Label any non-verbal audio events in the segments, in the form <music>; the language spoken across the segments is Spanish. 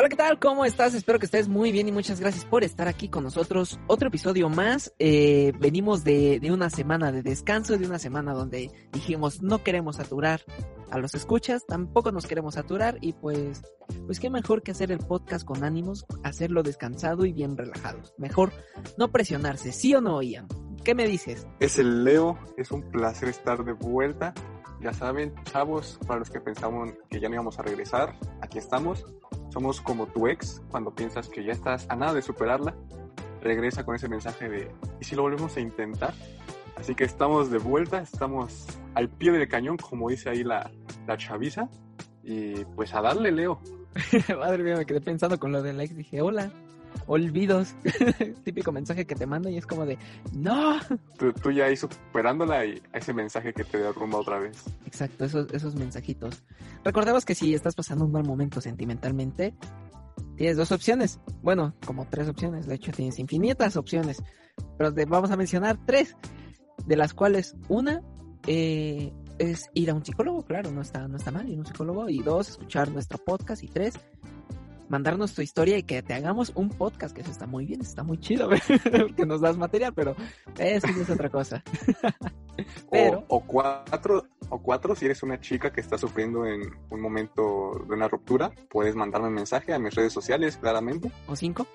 Hola, ¿qué tal? ¿Cómo estás? Espero que estés muy bien y muchas gracias por estar aquí con nosotros. Otro episodio más. Eh, venimos de, de, una semana de descanso, de una semana donde dijimos no queremos saturar a los escuchas, tampoco nos queremos saturar y pues, pues qué mejor que hacer el podcast con ánimos, hacerlo descansado y bien relajados. Mejor no presionarse, ¿sí o no, Ian? ¿Qué me dices? Es el Leo, es un placer estar de vuelta. Ya saben, chavos, para los que pensamos que ya no íbamos a regresar, aquí estamos somos como tu ex cuando piensas que ya estás a nada de superarla. Regresa con ese mensaje de, ¿y si lo volvemos a intentar? Así que estamos de vuelta, estamos al pie del cañón, como dice ahí la, la chaviza. Y pues a darle, Leo. <laughs> Madre mía, me quedé pensando con lo del ex. Dije, hola, olvidos. <laughs> Típico mensaje que te manda y es como de, no. Tú, tú ya ahí superándola y ese mensaje que te derrumba otra vez. Exacto, esos, esos mensajitos. Recordemos que si estás pasando un mal momento sentimentalmente, tienes dos opciones. Bueno, como tres opciones. De hecho, tienes infinitas opciones. Pero te vamos a mencionar tres. De las cuales una eh, es ir a un psicólogo, claro, no está, no está mal ir a un psicólogo. Y dos, escuchar nuestro podcast. Y tres, mandarnos tu historia y que te hagamos un podcast, que eso está muy bien, está muy chido, <laughs> que nos das material, pero eso es otra cosa. <laughs> pero... O, o, cuatro, o cuatro, si eres una chica que está sufriendo en un momento de una ruptura, puedes mandarme un mensaje a mis redes sociales, claramente. O cinco.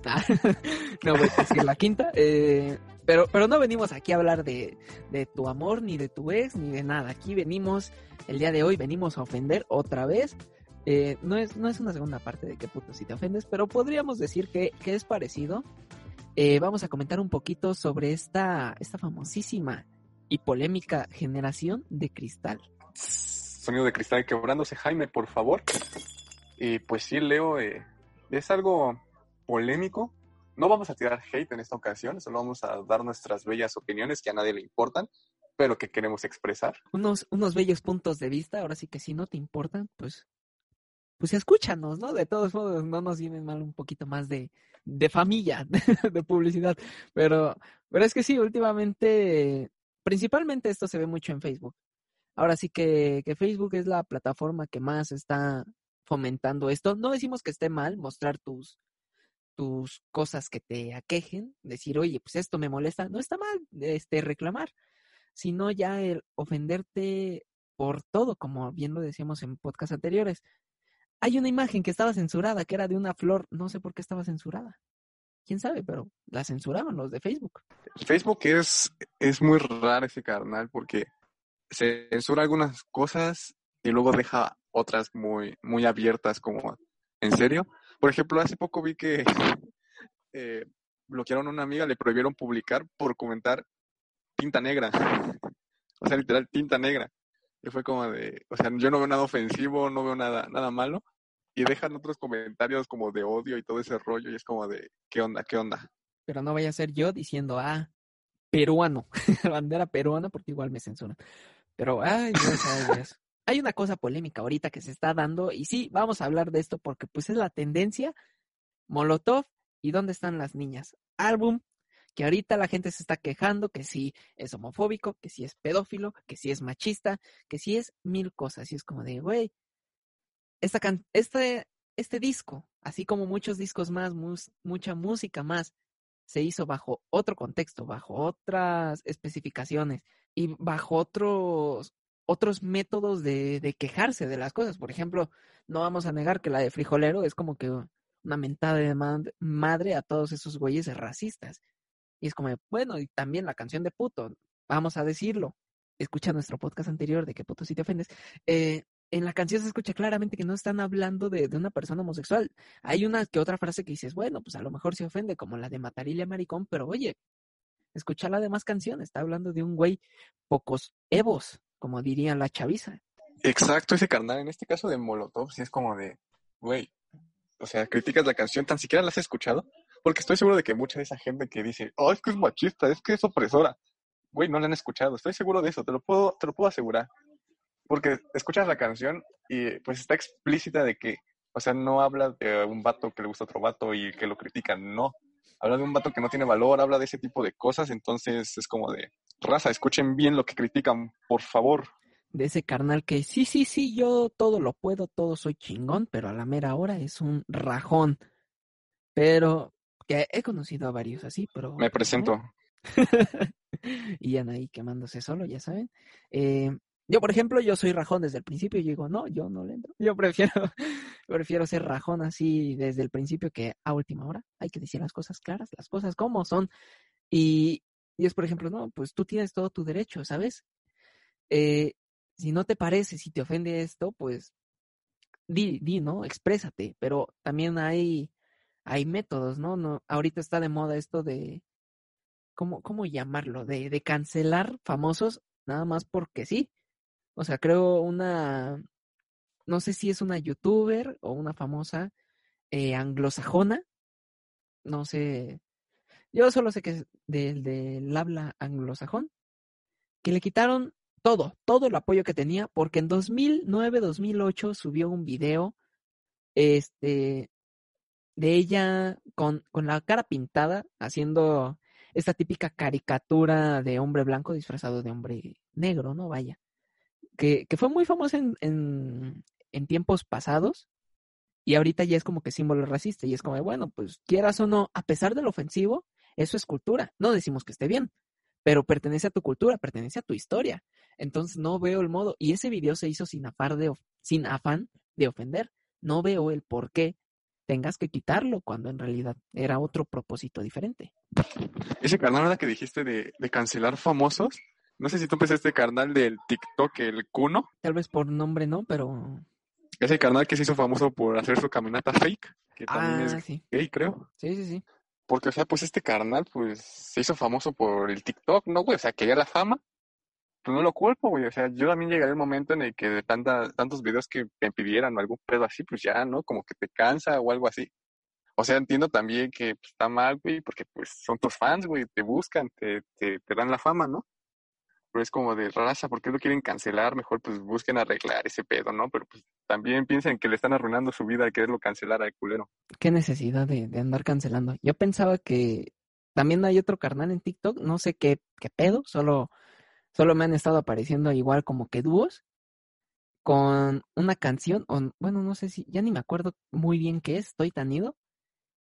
<laughs> no voy a decir la quinta. Eh, pero, pero no venimos aquí a hablar de, de tu amor, ni de tu ex, ni de nada. Aquí venimos, el día de hoy venimos a ofender otra vez. Eh, no, es, no es una segunda parte de qué puto si te ofendes, pero podríamos decir que, que es parecido. Eh, vamos a comentar un poquito sobre esta, esta famosísima y polémica generación de cristal. Sonido de cristal quebrándose, Jaime, por favor. Y pues sí, Leo, eh, es algo polémico. No vamos a tirar hate en esta ocasión, solo vamos a dar nuestras bellas opiniones que a nadie le importan, pero que queremos expresar. Unos, unos bellos puntos de vista, ahora sí que si no te importan, pues pues escúchanos, ¿no? De todos modos, no nos viene mal un poquito más de, de familia, <laughs> de publicidad. Pero, pero es que sí, últimamente, principalmente esto se ve mucho en Facebook. Ahora sí que, que Facebook es la plataforma que más está fomentando esto. No decimos que esté mal mostrar tus, tus cosas que te aquejen, decir, oye, pues esto me molesta. No está mal este, reclamar, sino ya el ofenderte por todo, como bien lo decíamos en podcasts anteriores hay una imagen que estaba censurada, que era de una flor, no sé por qué estaba censurada. Quién sabe, pero la censuraban los de Facebook. Facebook es, es muy raro ese carnal porque censura algunas cosas y luego deja otras muy, muy abiertas, como, ¿en serio? Por ejemplo, hace poco vi que <laughs> eh, bloquearon a una amiga, le prohibieron publicar por comentar tinta negra. <laughs> o sea, literal, tinta negra. Y fue como de, o sea, yo no veo nada ofensivo, no veo nada, nada malo. Y dejan otros comentarios como de odio y todo ese rollo. Y es como de, ¿qué onda? ¿Qué onda? Pero no vaya a ser yo diciendo, ah, peruano, <laughs> bandera peruana, porque igual me censuran. Pero, ay, Dios, ay, Dios. Hay una cosa polémica ahorita que se está dando, y sí, vamos a hablar de esto porque pues es la tendencia. Molotov y ¿Dónde están las niñas? Álbum que ahorita la gente se está quejando que si es homofóbico, que si es pedófilo, que si es machista, que si es mil cosas. Y es como de, güey, este, este disco, así como muchos discos más, mucha música más, se hizo bajo otro contexto, bajo otras especificaciones y bajo otros, otros métodos de, de quejarse de las cosas. Por ejemplo, no vamos a negar que la de Frijolero es como que una mentada de madre a todos esos güeyes racistas. Y es como, bueno, y también la canción de puto, vamos a decirlo. Escucha nuestro podcast anterior de que puto si te ofendes. Eh, en la canción se escucha claramente que no están hablando de, de, una persona homosexual. Hay una que otra frase que dices, bueno, pues a lo mejor se ofende, como la de Matarile Maricón, pero oye, escucha la demás canción, está hablando de un güey pocos evos, como diría la chaviza. Exacto, ese carnal, en este caso de Molotov, sí es como de, güey, o sea, criticas la canción, tan siquiera la has escuchado, porque estoy seguro de que mucha de esa gente que dice, oh, es que es machista, es que es opresora, güey, no la han escuchado. Estoy seguro de eso, te lo puedo, te lo puedo asegurar. Porque escuchas la canción y pues está explícita de que, o sea, no habla de un vato que le gusta a otro vato y que lo critican, no. Habla de un vato que no tiene valor, habla de ese tipo de cosas, entonces es como de, raza, escuchen bien lo que critican, por favor. de ese carnal que sí, sí, sí, yo todo lo puedo, todo soy chingón, pero a la mera hora es un rajón. Pero que he conocido a varios así, pero... Me presento. <laughs> y ya ahí quemándose solo, ya saben. Eh, yo, por ejemplo, yo soy rajón desde el principio y digo, no, yo no le entro. <laughs> Yo prefiero, prefiero ser rajón así desde el principio que a última hora. Hay que decir las cosas claras, las cosas como son. Y, y es, por ejemplo, no, pues tú tienes todo tu derecho, ¿sabes? Eh, si no te parece, si te ofende esto, pues di, di, ¿no? Exprésate, pero también hay, hay métodos, ¿no? no ahorita está de moda esto de, ¿cómo, cómo llamarlo? De, cancelar famosos nada más porque sí. O sea, creo una, no sé si es una youtuber o una famosa eh, anglosajona, no sé, yo solo sé que es del, del habla anglosajón, que le quitaron todo, todo el apoyo que tenía, porque en 2009-2008 subió un video este, de ella con, con la cara pintada, haciendo esta típica caricatura de hombre blanco disfrazado de hombre negro, ¿no? Vaya. Que, que fue muy famosa en, en, en, tiempos pasados y ahorita ya es como que símbolo racista y es como, bueno, pues quieras o no, a pesar del ofensivo, eso es cultura. No decimos que esté bien, pero pertenece a tu cultura, pertenece a tu historia. Entonces no veo el modo. Y ese video se hizo sin, afán de, sin afán de ofender. No veo el por qué tengas que quitarlo cuando en realidad era otro propósito diferente. Ese canal que dijiste de, de cancelar famosos, no sé si tú empezaste este canal del TikTok, el Cuno. Tal vez por nombre no, pero... Ese canal que se hizo famoso por hacer su caminata fake, que también ah, es sí. gay, creo. Sí, sí, sí. Porque, o sea, pues este carnal, pues, se hizo famoso por el TikTok, ¿no, güey? O sea, quería la fama. Pues no lo culpo, güey. O sea, yo también llegaré el momento en el que de tanta, tantos videos que me pidieran o algún pedo así, pues ya, ¿no? Como que te cansa o algo así. O sea, entiendo también que pues, está mal, güey, porque pues son tus fans, güey, te buscan, te, te, te dan la fama, ¿no? Pero es como de raza, ¿por qué lo quieren cancelar? Mejor pues busquen arreglar ese pedo, ¿no? Pero pues también piensen que le están arruinando su vida al quererlo cancelar al culero. Qué necesidad de, de, andar cancelando. Yo pensaba que también hay otro carnal en TikTok, no sé qué, qué pedo, solo, solo me han estado apareciendo igual como que dúos con una canción, o bueno, no sé si, ya ni me acuerdo muy bien qué es, estoy tan ido,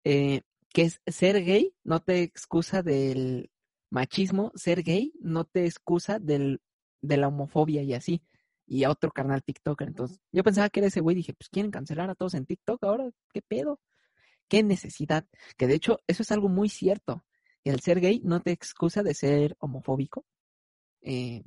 eh, que es ser gay, no te excusa del machismo, ser gay no te excusa del, de la homofobia y así. Y a otro canal TikToker. Entonces, yo pensaba que era ese güey. Dije, pues quieren cancelar a todos en TikTok ahora. ¿Qué pedo? ¿Qué necesidad? Que de hecho, eso es algo muy cierto. El ser gay no te excusa de ser homofóbico, eh,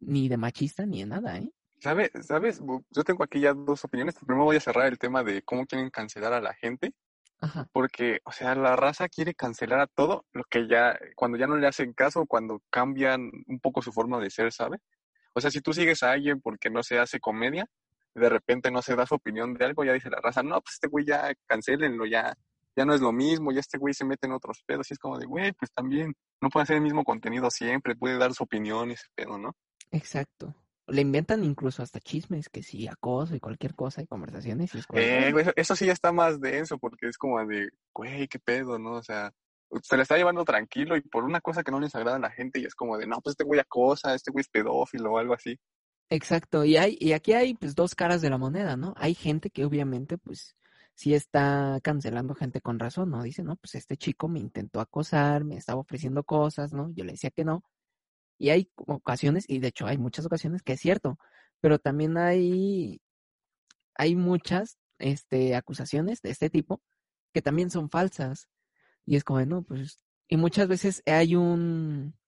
ni de machista, ni de nada, ¿eh? ¿Sabes? ¿Sabes? Yo tengo aquí ya dos opiniones. Primero voy a cerrar el tema de cómo quieren cancelar a la gente. Ajá. Porque, o sea, la raza quiere cancelar a todo lo que ya, cuando ya no le hacen caso, cuando cambian un poco su forma de ser, ¿sabe? O sea, si tú sigues a alguien porque no se hace comedia, de repente no se da su opinión de algo, ya dice la raza, no, pues este güey ya cancelenlo, ya, ya no es lo mismo, ya este güey se mete en otros pedos, y es como de, güey, pues también no puede hacer el mismo contenido siempre, puede dar su opinión y ese pedo, ¿no? Exacto. Le inventan incluso hasta chismes, que sí, acoso y cualquier cosa y conversaciones. Y es como, eh, güey, eso sí ya está más denso, porque es como de, güey, qué pedo, ¿no? O sea, se le está llevando tranquilo y por una cosa que no les agrada a la gente y es como de, no, pues este güey acosa, este güey es pedófilo o algo así. Exacto, y hay, y aquí hay pues dos caras de la moneda, ¿no? Hay gente que obviamente pues sí está cancelando gente con razón, ¿no? Dice, no, pues este chico me intentó acosar, me estaba ofreciendo cosas, ¿no? Yo le decía que no. Y hay ocasiones, y de hecho hay muchas ocasiones que es cierto, pero también hay, hay muchas este, acusaciones de este tipo que también son falsas. Y es como, no, pues, y muchas veces hay un,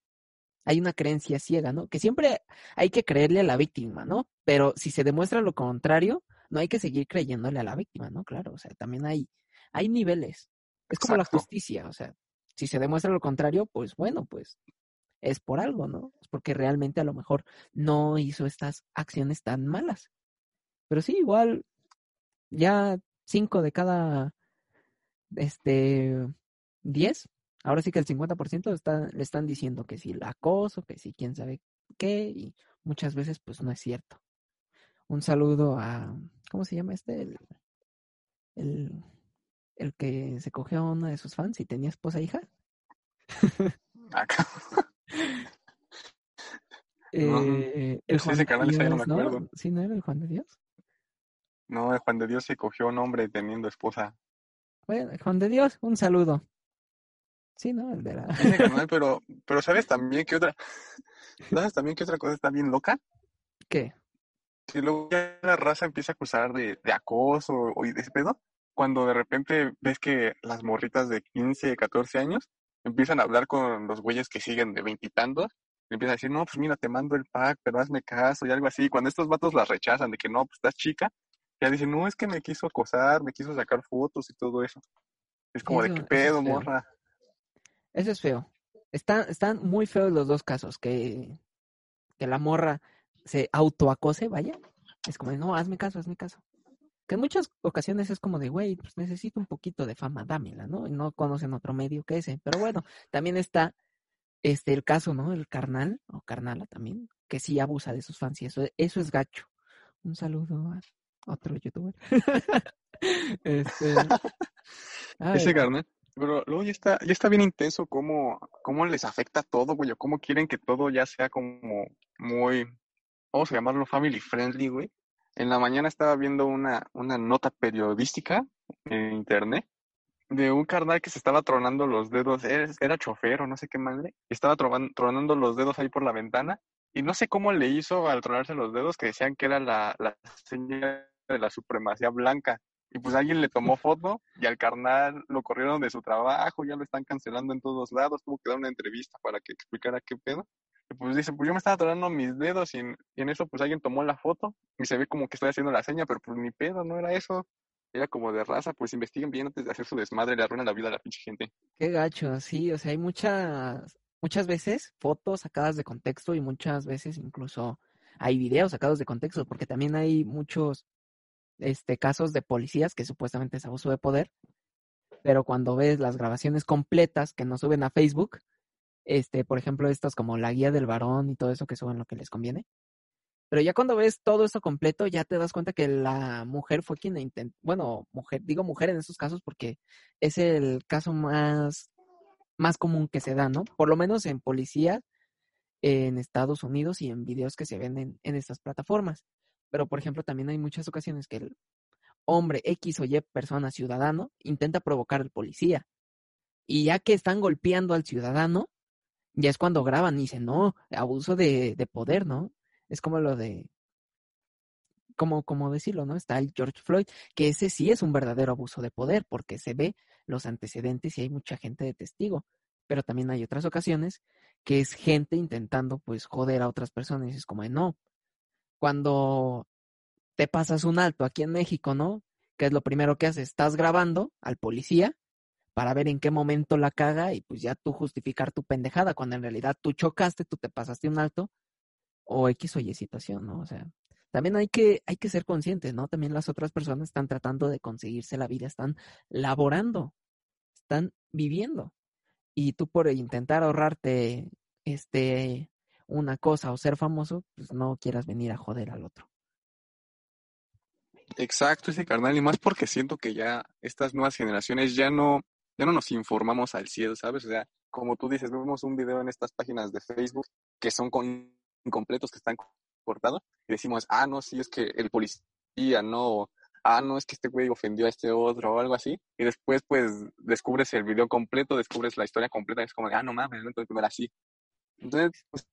hay una creencia ciega, ¿no? Que siempre hay que creerle a la víctima, ¿no? Pero si se demuestra lo contrario, no hay que seguir creyéndole a la víctima, ¿no? Claro, o sea, también hay, hay niveles. Es como la justicia, o sea, si se demuestra lo contrario, pues bueno, pues es por algo, ¿no? Es porque realmente a lo mejor no hizo estas acciones tan malas. Pero sí, igual, ya cinco de cada, este, diez, ahora sí que el 50% está, le están diciendo que sí, el acoso, que sí, quién sabe qué, y muchas veces pues no es cierto. Un saludo a, ¿cómo se llama este? El, el, el que se cogió a una de sus fans y tenía esposa e hija. Acá. <laughs> Eh, el Juan ese de canal ese ya no Dios, me ¿no? acuerdo. ¿Sí no era el Juan de Dios? No, el Juan de Dios se cogió un hombre teniendo esposa. Bueno, Juan de Dios, un saludo. Sí, ¿no? El de la... Ese canal, <laughs> pero, pero ¿sabes también qué otra? <laughs> ¿Sabes también qué otra cosa está bien loca? ¿Qué? Que luego ya la raza empieza a acusar de, de acoso o de ese pedo. Cuando de repente ves que las morritas de 15, 14 años empiezan a hablar con los güeyes que siguen de veintitantos. Y empiezan a decir, no, pues mira, te mando el pack, pero hazme caso y algo así. Cuando estos vatos las rechazan de que no, pues estás chica, ya dicen, no, es que me quiso acosar, me quiso sacar fotos y todo eso. Es como de qué es pedo, feo. morra. Eso es feo. Están, están muy feos los dos casos, que, que la morra se autoacose, vaya. Es como, de, no, hazme caso, hazme caso. Que en muchas ocasiones es como de, güey, pues necesito un poquito de fama, dámela, ¿no? Y no conocen otro medio que ese. Pero bueno, también está este el caso, ¿no? El carnal, o carnala también, que sí abusa de sus fans y eso, eso es gacho. Un saludo a otro youtuber. <laughs> este, <laughs> Ese carnal. Pero luego ya está, ya está bien intenso cómo, cómo les afecta todo, güey, o cómo quieren que todo ya sea como muy, vamos a llamarlo family friendly, güey. En la mañana estaba viendo una, una nota periodística en internet de un carnal que se estaba tronando los dedos, era, era chofer o no sé qué madre, estaba tronan- tronando los dedos ahí por la ventana, y no sé cómo le hizo al tronarse los dedos, que decían que era la, la señal de la supremacía blanca. Y pues alguien le tomó <laughs> foto y al carnal lo corrieron de su trabajo, ya lo están cancelando en todos lados, tuvo que dar una entrevista para que explicara qué pedo. Pues dice, pues yo me estaba tronando mis dedos y en, y en eso pues alguien tomó la foto y se ve como que estoy haciendo la seña, pero pues ni pedo, no era eso. Era como de raza, pues investiguen bien antes de hacer su desmadre, le arruinan la vida a la pinche gente. Qué gacho, sí, o sea, hay muchas, muchas veces fotos sacadas de contexto y muchas veces incluso hay videos sacados de contexto, porque también hay muchos este, casos de policías que supuestamente es abuso de poder, pero cuando ves las grabaciones completas que no suben a Facebook, este, por ejemplo, estas como la guía del varón y todo eso que suben lo que les conviene. Pero ya cuando ves todo eso completo, ya te das cuenta que la mujer fue quien intentó, bueno, mujer, digo mujer en estos casos porque es el caso más, más común que se da, ¿no? Por lo menos en policía en Estados Unidos y en videos que se ven en, en estas plataformas. Pero, por ejemplo, también hay muchas ocasiones que el hombre X o Y persona ciudadano intenta provocar al policía. Y ya que están golpeando al ciudadano, ya es cuando graban y dicen, no, abuso de, de poder, ¿no? Es como lo de, como, como decirlo, ¿no? Está el George Floyd, que ese sí es un verdadero abuso de poder, porque se ve los antecedentes y hay mucha gente de testigo. Pero también hay otras ocasiones que es gente intentando, pues, joder a otras personas. Y es como, no, cuando te pasas un alto aquí en México, ¿no? ¿Qué es lo primero que haces? Estás grabando al policía para ver en qué momento la caga y pues ya tú justificar tu pendejada, cuando en realidad tú chocaste, tú te pasaste un alto o X o Y situación, ¿no? O sea, también hay que, hay que ser conscientes, ¿no? También las otras personas están tratando de conseguirse la vida, están laborando, están viviendo. Y tú por intentar ahorrarte este una cosa o ser famoso, pues no quieras venir a joder al otro. Exacto, ese carnal, y más porque siento que ya estas nuevas generaciones ya no, ya no nos informamos al cielo, ¿sabes? O sea, como tú dices, vemos un video en estas páginas de Facebook que son incompletos, que están cortados, y decimos, ah, no, sí, es que el policía, no, ah, no, es que este güey ofendió a este otro o algo así, y después pues descubres el video completo, descubres la historia completa, es como, ah, no mames, no, entonces primero así. Entonces, pues,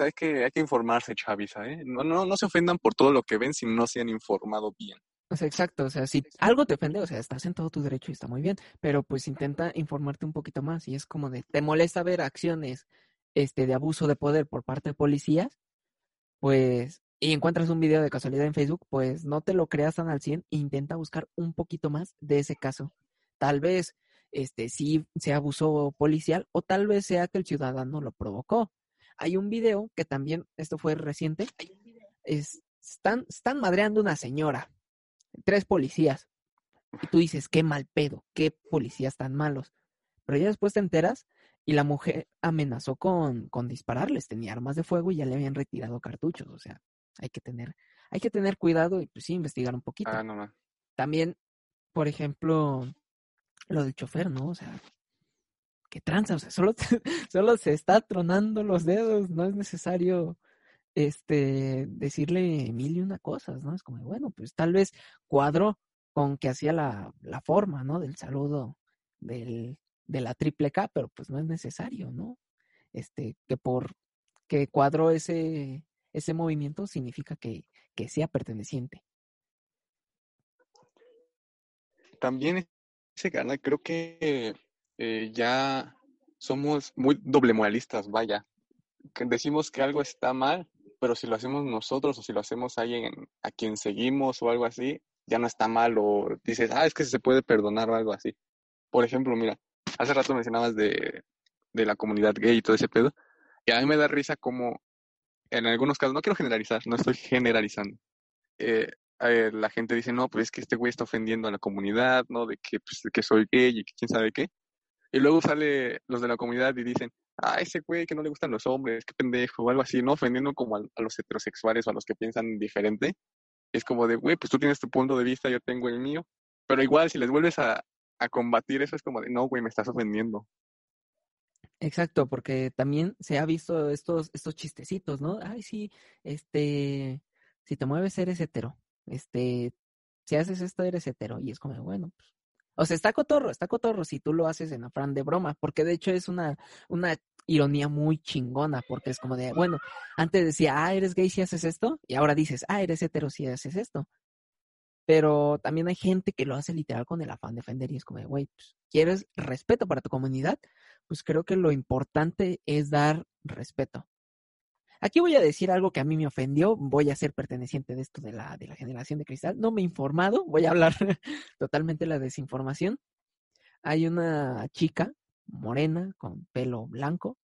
hay que, hay que informarse, chaviza, ¿eh? No, no, no se ofendan por todo lo que ven si no se han informado bien. O exacto, o sea, si algo te ofende, o sea, estás en todo tu derecho y está muy bien, pero pues intenta informarte un poquito más y es como de, ¿te molesta ver acciones este, de abuso de poder por parte de policías? Pues, y encuentras un video de casualidad en Facebook, pues no te lo creas tan al 100 e intenta buscar un poquito más de ese caso. Tal vez, este, sí sea abuso policial o tal vez sea que el ciudadano lo provocó. Hay un video que también, esto fue reciente, es, están, están madreando una señora, tres policías. Y tú dices, qué mal pedo, qué policías tan malos. Pero ya después te enteras y la mujer amenazó con, con dispararles, tenía armas de fuego y ya le habían retirado cartuchos. O sea, hay que tener, hay que tener cuidado y pues sí, investigar un poquito. Ah, no, no. También, por ejemplo, lo del chofer, ¿no? O sea, qué tranza, o sea, solo, <laughs> solo se está tronando los dedos, no es necesario este, decirle mil y una cosas, ¿no? Es como, bueno, pues tal vez cuadró con que hacía la, la forma, ¿no? Del saludo del, de la triple K, pero pues no es necesario, ¿no? Este, que por que cuadró ese, ese movimiento significa que, que sea perteneciente. También ese canal creo que eh, ya somos muy doble moralistas, vaya. Decimos que algo está mal, pero si lo hacemos nosotros o si lo hacemos a alguien a quien seguimos o algo así, ya no está mal o dices, ah, es que se puede perdonar o algo así. Por ejemplo, mira, hace rato mencionabas de, de la comunidad gay y todo ese pedo, y a mí me da risa como en algunos casos, no quiero generalizar, no estoy generalizando, eh, eh, la gente dice, no, pues es que este güey está ofendiendo a la comunidad, ¿no? De que, pues, que soy gay y que quién sabe qué. Y luego sale los de la comunidad y dicen, ah, ese güey que no le gustan los hombres, qué pendejo, o algo así, ¿no? Ofendiendo como a, los heterosexuales o a los que piensan diferente. Es como de, güey, pues tú tienes tu punto de vista, yo tengo el mío. Pero igual, si les vuelves a, a combatir eso, es como de, no, güey, me estás ofendiendo. Exacto, porque también se ha visto estos, estos chistecitos, ¿no? Ay, sí, este, si te mueves eres hetero, este, si haces esto eres hetero, y es como, bueno, pues, o sea, está cotorro, está cotorro si tú lo haces en afán de broma, porque de hecho es una, una ironía muy chingona, porque es como de, bueno, antes decía, ah, eres gay si haces esto, y ahora dices, ah, eres hetero si haces esto. Pero también hay gente que lo hace literal con el afán de ofender y es como, güey, pues, ¿quieres respeto para tu comunidad? Pues creo que lo importante es dar respeto. Aquí voy a decir algo que a mí me ofendió, voy a ser perteneciente de esto de la, de la generación de cristal. No me he informado, voy a hablar <laughs> totalmente la desinformación. Hay una chica morena con pelo blanco,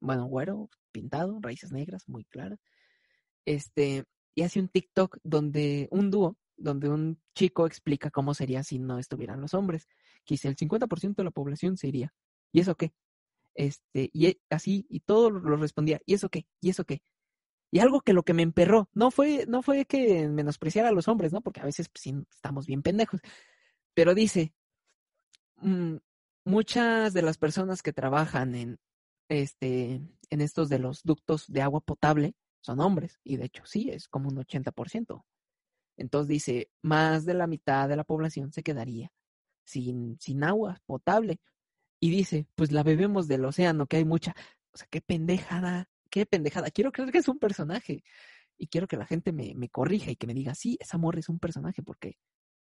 bueno, güero, pintado, raíces negras, muy claras. Este, y hace un TikTok donde un dúo donde un chico explica cómo sería si no estuvieran los hombres. Quizá el 50% de la población se iría. ¿Y eso qué? Este, y e, así, y todo lo respondía, ¿y eso qué? ¿Y eso qué? Y algo que lo que me emperró, no fue, no fue que menospreciara a los hombres, ¿no? Porque a veces pues, estamos bien pendejos. Pero dice, mm, muchas de las personas que trabajan en, este, en estos de los ductos de agua potable son hombres. Y de hecho, sí, es como un 80%. Entonces dice, más de la mitad de la población se quedaría sin, sin agua potable. Y dice, pues la bebemos del océano, que hay mucha. O sea, qué pendejada, qué pendejada. Quiero creer que es un personaje. Y quiero que la gente me, me corrija y que me diga, sí, esa morra es un personaje, porque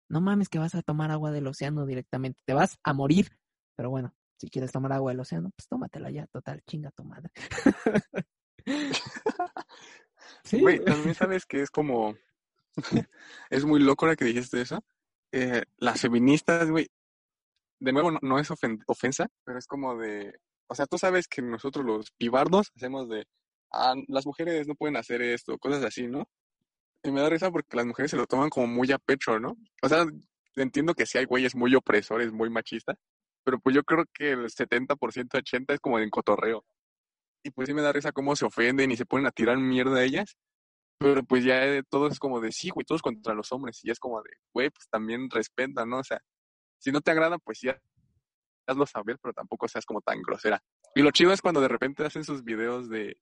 no mames que vas a tomar agua del océano directamente. Te vas a morir. Pero bueno, si quieres tomar agua del océano, pues tómatela ya, total, chinga tu madre. <laughs> <laughs> sí. Güey, también sabes que es como <laughs> es muy loco la que dijiste eso. Eh, las feministas, güey, de nuevo no, es ofensa, pero es como de, o sea, tú sabes que nosotros los pibardos hacemos de, ah, las mujeres no pueden hacer esto, cosas así, ¿no? Y me da risa porque las mujeres se lo toman como muy a pecho, ¿no? O sea, entiendo que sí hay güeyes muy opresores, muy machistas, pero pues yo creo que el 70%, 80% es como de cotorreo. Y pues sí me da risa cómo se ofenden y se ponen a tirar mierda a ellas. Pero pues ya todo es como de, sí, güey, todos contra los hombres. Y es como de, güey, pues también respeta, ¿no? O sea, si no te agrada, pues ya hazlo saber, pero tampoco seas como tan grosera. Y lo chido es cuando de repente hacen sus videos de,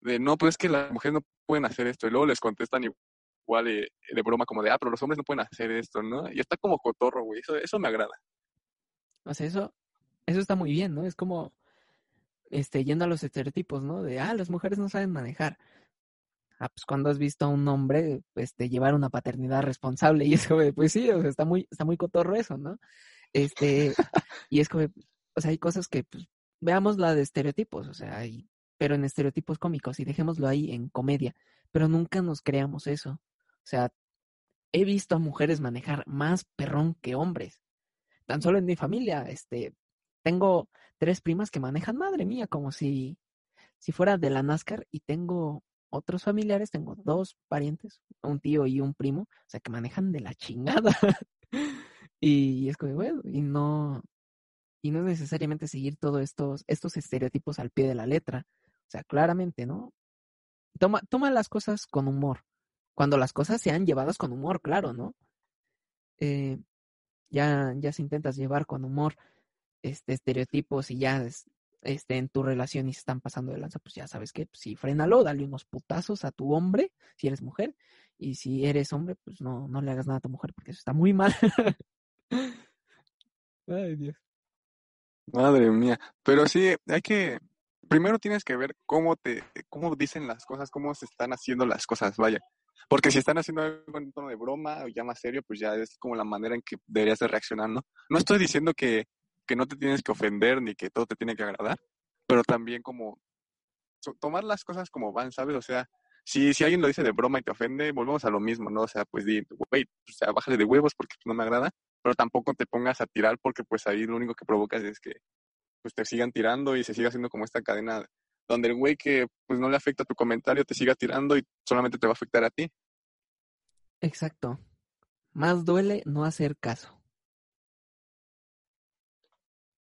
de no, pues es que las mujeres no pueden hacer esto. Y luego les contestan igual de, de broma como de, ah, pero los hombres no pueden hacer esto, ¿no? Y está como cotorro, güey. Eso, eso me agrada. O sea, eso, eso está muy bien, ¿no? Es como, este, yendo a los estereotipos, ¿no? De, ah, las mujeres no saben manejar ah, pues cuando has visto a un hombre este, llevar una paternidad responsable <laughs> y es como, pues sí, o sea, está muy, está muy cotorro eso, ¿no? Este, y es como, o sea, hay cosas que, pues, veamos la de estereotipos, o sea, pero en estereotipos cómicos y dejémoslo ahí en comedia, pero nunca nos creamos eso. O sea, he visto a mujeres manejar más perrón que hombres. Tan solo en mi familia, este, tengo tres primas que manejan, madre mía, como si, si fuera de la NASCAR y tengo otros familiares, tengo dos parientes, un tío y un primo, o sea, que manejan de la chingada. <laughs> y es como, bueno, y no, y no es necesariamente seguir todos estos, estos estereotipos al pie de la letra. O sea, claramente, ¿no? Toma, toma las cosas con humor. Cuando las cosas sean llevadas con humor, claro, ¿no? Eh, ya, ya se intentas llevar con humor este estereotipos y ya este, en tu relación y se están pasando de lanza, pues ya sabes que, pues, sí, frénalo, dale unos putazos a tu hombre, si eres mujer, y si eres hombre, pues no, no le hagas nada a tu mujer, porque eso está muy mal. <laughs> Ay, Dios. Madre mía. Pero sí, hay que, primero tienes que ver cómo te, cómo dicen las cosas, cómo se están haciendo las cosas, vaya. Porque si están haciendo algo en tono de broma o ya más serio, pues ya es como la manera en que deberías de reaccionar, ¿no? No estoy diciendo que, que no te tienes que ofender ni que todo te tiene que agradar, pero también como tomar las cosas como van, ¿sabes? O sea, si, si alguien lo dice de broma y te ofende, volvemos a lo mismo, ¿no? O sea, pues di, güey, o sea, bájale de huevos porque no me agrada, pero tampoco te pongas a tirar porque pues ahí lo único que provocas es que pues te sigan tirando y se siga haciendo como esta cadena donde el güey que pues no le afecta tu comentario te siga tirando y solamente te va a afectar a ti. Exacto. Más duele no hacer caso.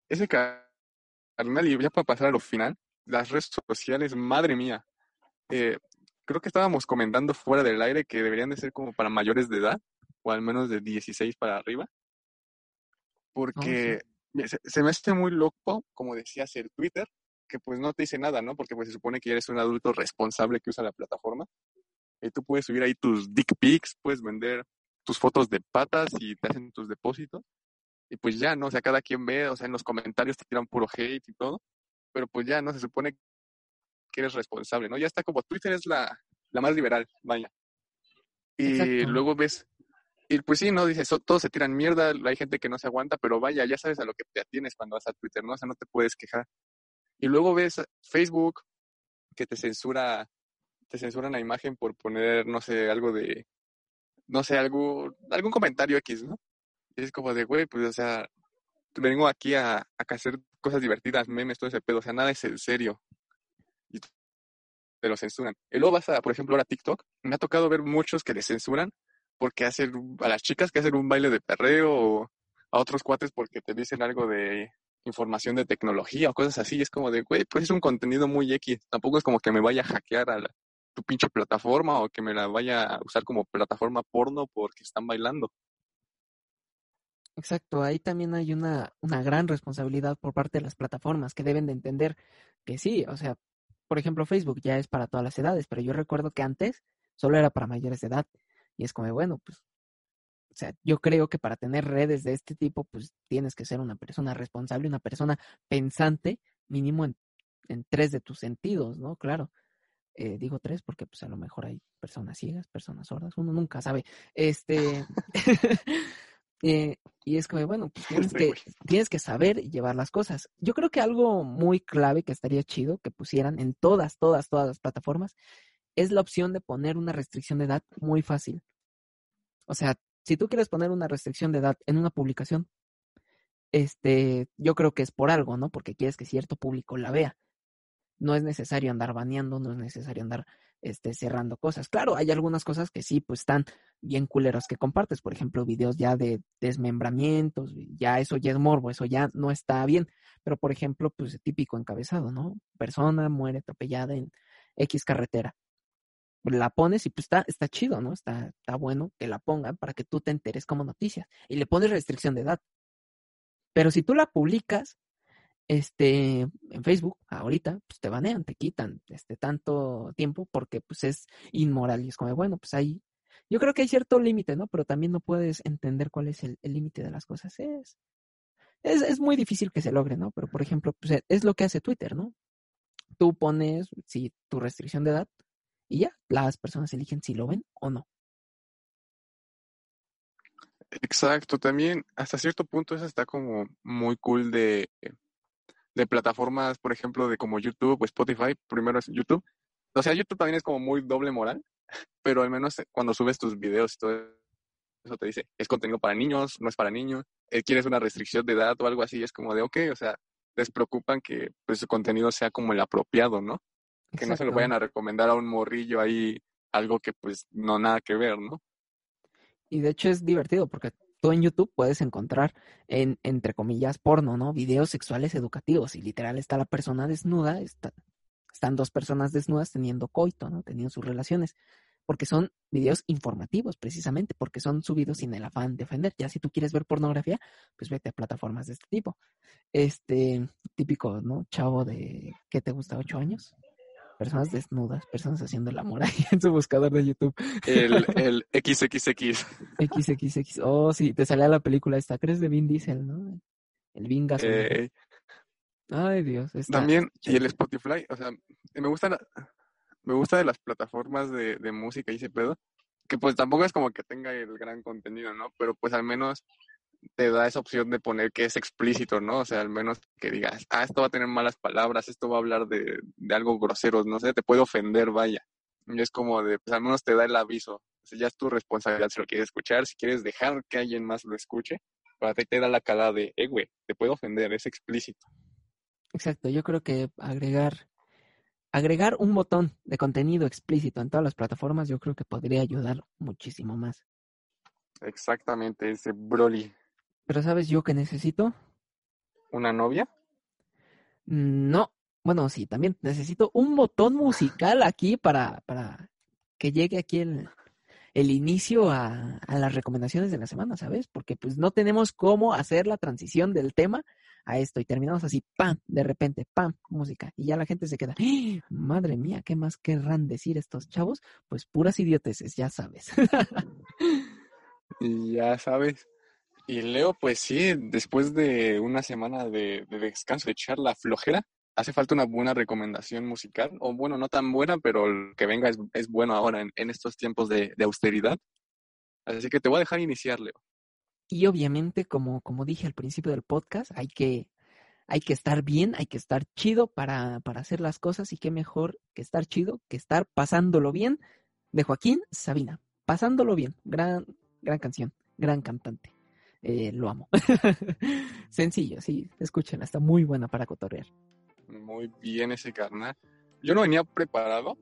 Ese ca- carnal, y ya para pasar a lo final, las redes sociales, madre mía. Eh, creo que estábamos comentando fuera del aire que deberían de ser como para mayores de edad, o al menos de 16 para arriba, porque mira, se, se me hace muy loco, como decías, el Twitter, que pues no te dice nada, ¿no? Porque pues se supone que ya eres un adulto responsable que usa la plataforma, y tú puedes subir ahí tus dick pics, puedes vender tus fotos de patas y te hacen tus depósitos, y pues ya, ¿no? O sea, cada quien ve, o sea, en los comentarios te tiran puro hate y todo, pero pues ya, ¿no? Se supone que eres responsable, ¿no? Ya está como Twitter es la, la más liberal, vaya. Y Exacto. luego ves, y pues sí, ¿no? Dices, so- todos se tiran mierda, hay gente que no se aguanta, pero vaya, ya sabes a lo que te atienes cuando vas a Twitter, ¿no? O sea, no te puedes quejar. Y luego ves Facebook que te censura, te censura una imagen por poner, no sé, algo de, no sé, algo, algún comentario X, ¿no? Es como de, güey, pues, o sea, vengo aquí a, a hacer cosas divertidas, memes, todo ese pedo, o sea, nada es en serio. Y te lo censuran. Y luego vas a, por ejemplo, ahora TikTok, me ha tocado ver muchos que les censuran porque hacen, a las chicas que hacen un baile de perreo o a otros cuates porque te dicen algo de información de tecnología o cosas así. Es como de, güey, pues es un contenido muy X. Tampoco es como que me vaya a hackear a tu pinche plataforma o que me la vaya a usar como plataforma porno porque están bailando. Exacto, ahí también hay una, una gran responsabilidad por parte de las plataformas que deben de entender que sí, o sea, por ejemplo, Facebook ya es para todas las edades, pero yo recuerdo que antes solo era para mayores de edad. Y es como, bueno, pues, o sea, yo creo que para tener redes de este tipo, pues tienes que ser una persona responsable, una persona pensante, mínimo en, en tres de tus sentidos, ¿no? Claro. Eh, digo tres porque pues a lo mejor hay personas ciegas, personas sordas, uno nunca sabe. Este, <laughs> <laughs> <laughs> eh, y es como, bueno, pues tienes que, tienes que saber llevar las cosas. Yo creo que algo muy clave que estaría chido que pusieran en todas, todas, todas las plataformas es la opción de poner una restricción de edad muy fácil. O sea, si tú quieres poner una restricción de edad en una publicación, este, yo creo que es por algo, ¿no? Porque quieres que cierto público la vea. No es necesario andar baneando, no es necesario andar este, cerrando cosas. Claro, hay algunas cosas que sí, pues están bien culeras que compartes. Por ejemplo, videos ya de desmembramientos, ya eso ya es morbo, eso ya no está bien. Pero, por ejemplo, pues típico encabezado, ¿no? Persona muere atropellada en X carretera. La pones y pues está, está chido, ¿no? Está, está bueno que la pongan para que tú te enteres como noticias. Y le pones restricción de edad. Pero si tú la publicas, este, en Facebook, ahorita, pues te banean, te quitan este tanto tiempo porque pues es inmoral y es como, bueno, pues ahí, yo creo que hay cierto límite, ¿no? Pero también no puedes entender cuál es el límite de las cosas. Es, es, es muy difícil que se logre, ¿no? Pero, por ejemplo, pues es lo que hace Twitter, ¿no? Tú pones, si tu restricción de edad y ya, las personas eligen si lo ven o no. Exacto, también hasta cierto punto eso está como muy cool de, de plataformas, por ejemplo, de como YouTube o Spotify, primero es YouTube. O sea, YouTube también es como muy doble moral, <laughs> pero al menos cuando subes tus videos y todo eso te dice, es contenido para niños, no es para niños, eh, quieres una restricción de edad o algo así, es como de, ok, o sea, les preocupan que pues, su contenido sea como el apropiado, ¿no? Que no se lo vayan a recomendar a un morrillo ahí, algo que pues no nada que ver, ¿no? Y de hecho es divertido porque en YouTube puedes encontrar en, entre comillas, porno, ¿no? Videos sexuales educativos y literal está la persona desnuda, está, están dos personas desnudas teniendo coito, ¿no? Teniendo sus relaciones. porque son videos informativos precisamente, porque son subidos sin el afán de ofender. Ya si tú quieres ver pornografía, pues vete a plataformas de este tipo. Este típico, ¿no? Chavo de, ¿qué te gusta? ¿Ocho años? Personas desnudas, personas haciendo el amor ahí en su buscador de YouTube. El, <laughs> el XXX. XXX. Oh, sí, te salía la película esta. ¿Crees de Vin Diesel, no? El Vin Gas. Eh, Ay, Dios. está también, y el. Spotify, o sea, me gusta, la- me gusta de las plataformas de, de música y ese pedo, que pues tampoco es como que tenga el gran contenido, ¿no? Pero pues al menos te da esa opción de poner que es explícito, ¿no? O sea, al menos que digas, ah, esto va a tener malas palabras, esto va a hablar de, de algo grosero, no sé, te puede ofender, vaya. Y es como de, pues al menos te da el aviso. O sea, ya es tu responsabilidad si lo quieres escuchar, si quieres dejar que alguien más lo escuche, para ti te da la calada de, eh, güey, te puede ofender, es explícito. Exacto, yo creo que agregar, agregar un botón de contenido explícito en todas las plataformas, yo creo que podría ayudar muchísimo más. Exactamente, ese Broly. Pero ¿sabes yo qué necesito? ¿Una novia? No, bueno, sí, también necesito un botón musical aquí para, para que llegue aquí el, el inicio a, a las recomendaciones de la semana, ¿sabes? Porque pues no tenemos cómo hacer la transición del tema a esto y terminamos así, ¡pam! De repente, ¡pam! Música. Y ya la gente se queda, ¡Ah! madre mía, ¿qué más querrán decir estos chavos? Pues puras idioteces, ya sabes. Ya sabes. Y Leo, pues sí, después de una semana de, de descanso, de echar la flojera, hace falta una buena recomendación musical, o bueno, no tan buena, pero el que venga es, bueno ahora en, en estos tiempos de, de austeridad. Así que te voy a dejar iniciar, Leo. Y obviamente, como, como dije al principio del podcast, hay que, hay que estar bien, hay que estar chido para, para hacer las cosas y qué mejor que estar chido que estar pasándolo bien de Joaquín Sabina. Pasándolo bien, gran, gran canción, gran cantante. Eh, lo amo. <laughs> Sencillo, sí, escúchenla, está muy buena para cotorrear. Muy bien ese carnal. Yo no venía preparado,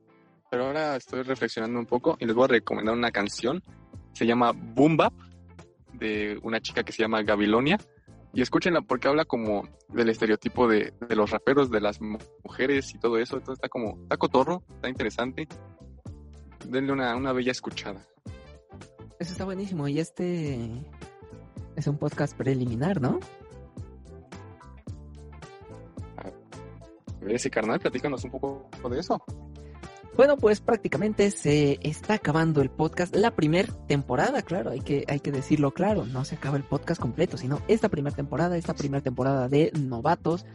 pero ahora estoy reflexionando un poco y les voy a recomendar una canción. Se llama Boom Bap, de una chica que se llama Gabilonia. Y escúchenla porque habla como del estereotipo de, de los raperos, de las mu- mujeres y todo eso. Entonces está como, está cotorro, está interesante. Denle una, una bella escuchada. Eso está buenísimo y este es un podcast preliminar, ¿no? A ver, ese carnal, platícanos un poco de eso. Bueno, pues prácticamente se está acabando el podcast, la primera temporada, claro, hay que, hay que decirlo claro, no se acaba el podcast completo, sino esta primera temporada, esta primera temporada de novatos,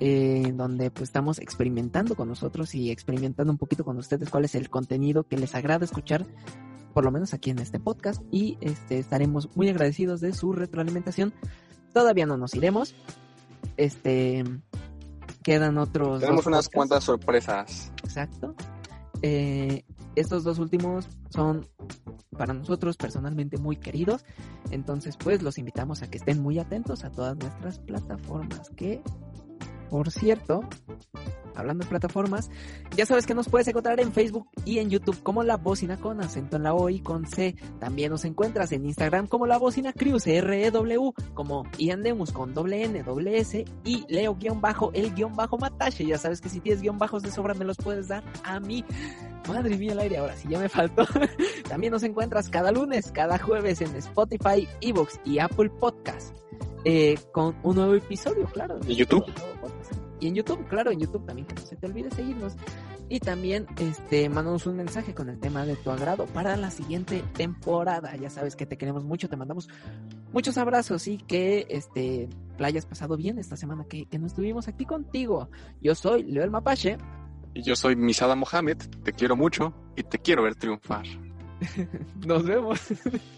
eh, en donde pues estamos experimentando con nosotros y experimentando un poquito con ustedes cuál es el contenido que les agrada escuchar, por lo menos aquí en este podcast, y este, estaremos muy agradecidos de su retroalimentación. Todavía no nos iremos, este, quedan otros. Tenemos dos unas podcasts. cuantas sorpresas. Exacto. Eh, estos dos últimos son para nosotros personalmente muy queridos. Entonces, pues los invitamos a que estén muy atentos a todas nuestras plataformas. Que, por cierto, hablando de plataformas, ya sabes que nos puedes encontrar en Facebook y en YouTube como La Bocina con acento en la O y con C. También nos encuentras en Instagram como La Bocina Crew, C-R-E-W, como Ian Demus con doble N, doble S y Leo guion bajo, el guion bajo Matache. Ya sabes que si tienes guion bajos de sobra me los puedes dar a mí. Madre mía el aire, ahora sí ya me faltó. <laughs> También nos encuentras cada lunes, cada jueves en Spotify, Evox y Apple Podcast. Eh, con un nuevo episodio, claro. ¿Y YouTube? Y en YouTube, claro, en YouTube también, que no se te olvide seguirnos. Y también, este, mándanos un mensaje con el tema de tu agrado para la siguiente temporada. Ya sabes que te queremos mucho, te mandamos muchos abrazos y que, este, la hayas pasado bien esta semana que, que no estuvimos aquí contigo. Yo soy Leo el Mapache. Y yo soy Misada Mohamed, te quiero mucho y te quiero ver triunfar. <laughs> Nos vemos. <laughs>